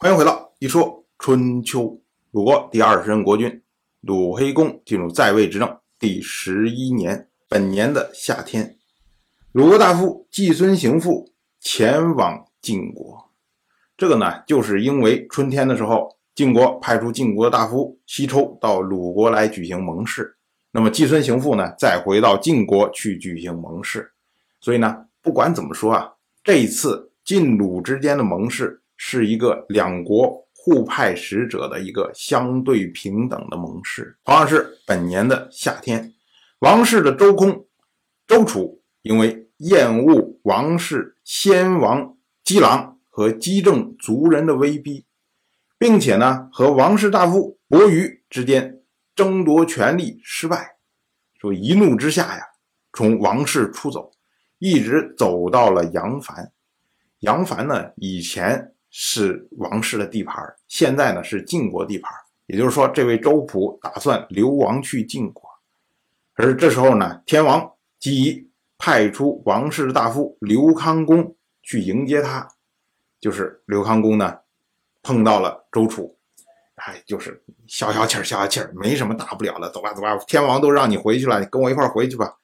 欢迎回到一说春秋。鲁国第二十任国君鲁黑公进入在位执政第十一年，本年的夏天，鲁国大夫季孙行父前往晋国。这个呢，就是因为春天的时候，晋国派出晋国大夫西抽到鲁国来举行盟誓，那么季孙行父呢，再回到晋国去举行盟誓。所以呢，不管怎么说啊，这一次晋鲁之间的盟誓。是一个两国互派使者的一个相对平等的盟誓。同样是本年的夏天，王室的周公、周楚因为厌恶王室先王姬狼和姬政族人的威逼，并且呢和王室大夫伯鱼之间争夺权力失败，说一怒之下呀，从王室出走，一直走到了杨凡。杨凡呢以前。是王室的地盘，现在呢是晋国地盘，也就是说，这位周普打算流亡去晋国。而这时候呢，天王姬仪派出王室大夫刘康公去迎接他。就是刘康公呢，碰到了周楚，哎，就是消消气儿，消消气儿，没什么大不了的，走吧，走吧，天王都让你回去了，你跟我一块回去吧。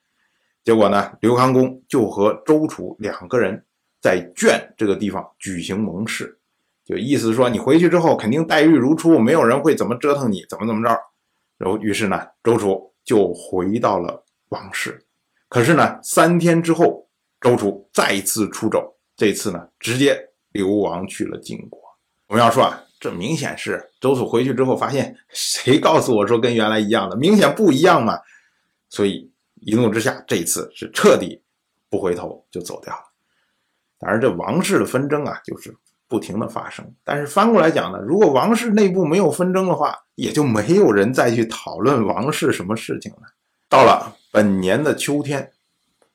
结果呢，刘康公就和周楚两个人。在卷这个地方举行盟誓，就意思是说，你回去之后肯定待遇如初，没有人会怎么折腾你，怎么怎么着。然后，于是呢，周楚就回到了王室。可是呢，三天之后，周楚再次出走，这次呢，直接流亡去了晋国。我们要说啊，这明显是周楚回去之后发现，谁告诉我说跟原来一样的，明显不一样嘛。所以一怒之下，这次是彻底不回头就走掉了。当然，这王室的纷争啊，就是不停的发生。但是翻过来讲呢，如果王室内部没有纷争的话，也就没有人再去讨论王室什么事情了。到了本年的秋天，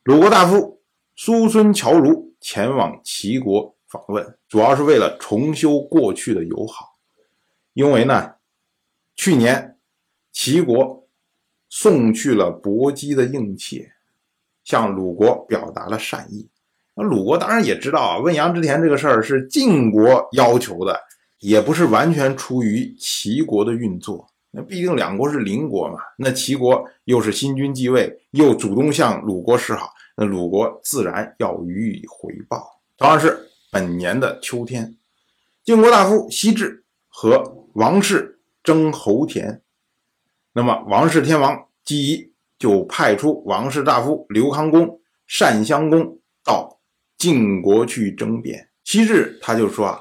鲁国大夫叔孙侨如前往齐国访问，主要是为了重修过去的友好。因为呢，去年齐国送去了伯姬的硬妾，向鲁国表达了善意。那鲁国当然也知道啊，问阳之田这个事儿是晋国要求的，也不是完全出于齐国的运作。那毕竟两国是邻国嘛，那齐国又是新君继位，又主动向鲁国示好，那鲁国自然要予以回报。同样是本年的秋天，晋国大夫西至和王室争侯田，那么王室天王姬仪就派出王室大夫刘康公、单襄公到。晋国去争辩，西至他就说啊，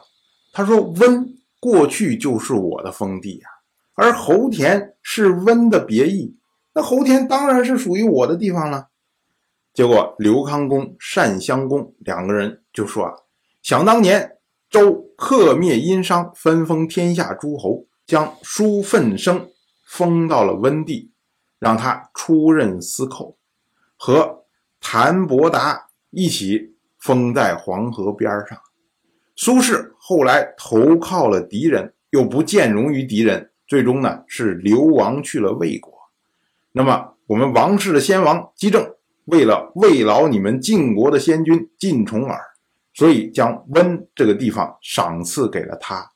他说温过去就是我的封地啊，而侯田是温的别邑，那侯田当然是属于我的地方了。结果刘康公、单襄公两个人就说啊，想当年周克灭殷商，分封天下诸侯，将叔奋生封到了温地，让他出任司寇，和谭伯达一起。封在黄河边上，苏轼后来投靠了敌人，又不见容于敌人，最终呢是流亡去了魏国。那么我们王室的先王姬政，为了慰劳你们晋国的先君晋重耳，所以将温这个地方赏赐给了他。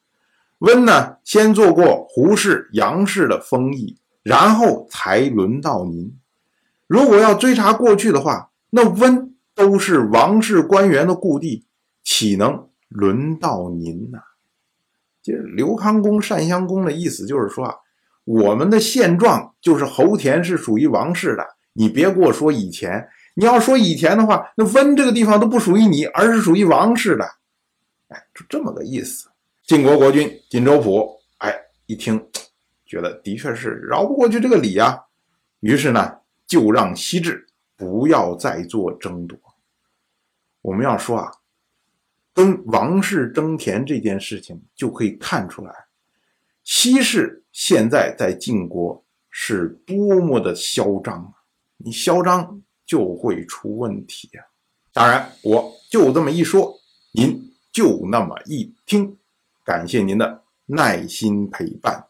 温呢，先做过胡氏、杨氏的封邑，然后才轮到您。如果要追查过去的话，那温。都是王室官员的故地，岂能轮到您呢？这刘康公、单襄公的意思就是说啊，我们的现状就是侯田是属于王室的，你别跟我说以前。你要说以前的话，那温这个地方都不属于你，而是属于王室的。哎，就这么个意思。晋国国君晋州府，哎，一听，觉得的确是绕不过去这个理啊，于是呢，就让西至。不要再做争夺。我们要说啊，跟王室争田这件事情，就可以看出来，西氏现在在晋国是多么的嚣张啊。你嚣张就会出问题呀。当然，我就这么一说，您就那么一听。感谢您的耐心陪伴。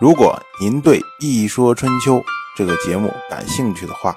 如果您对《一说春秋》，这个节目感兴趣的话，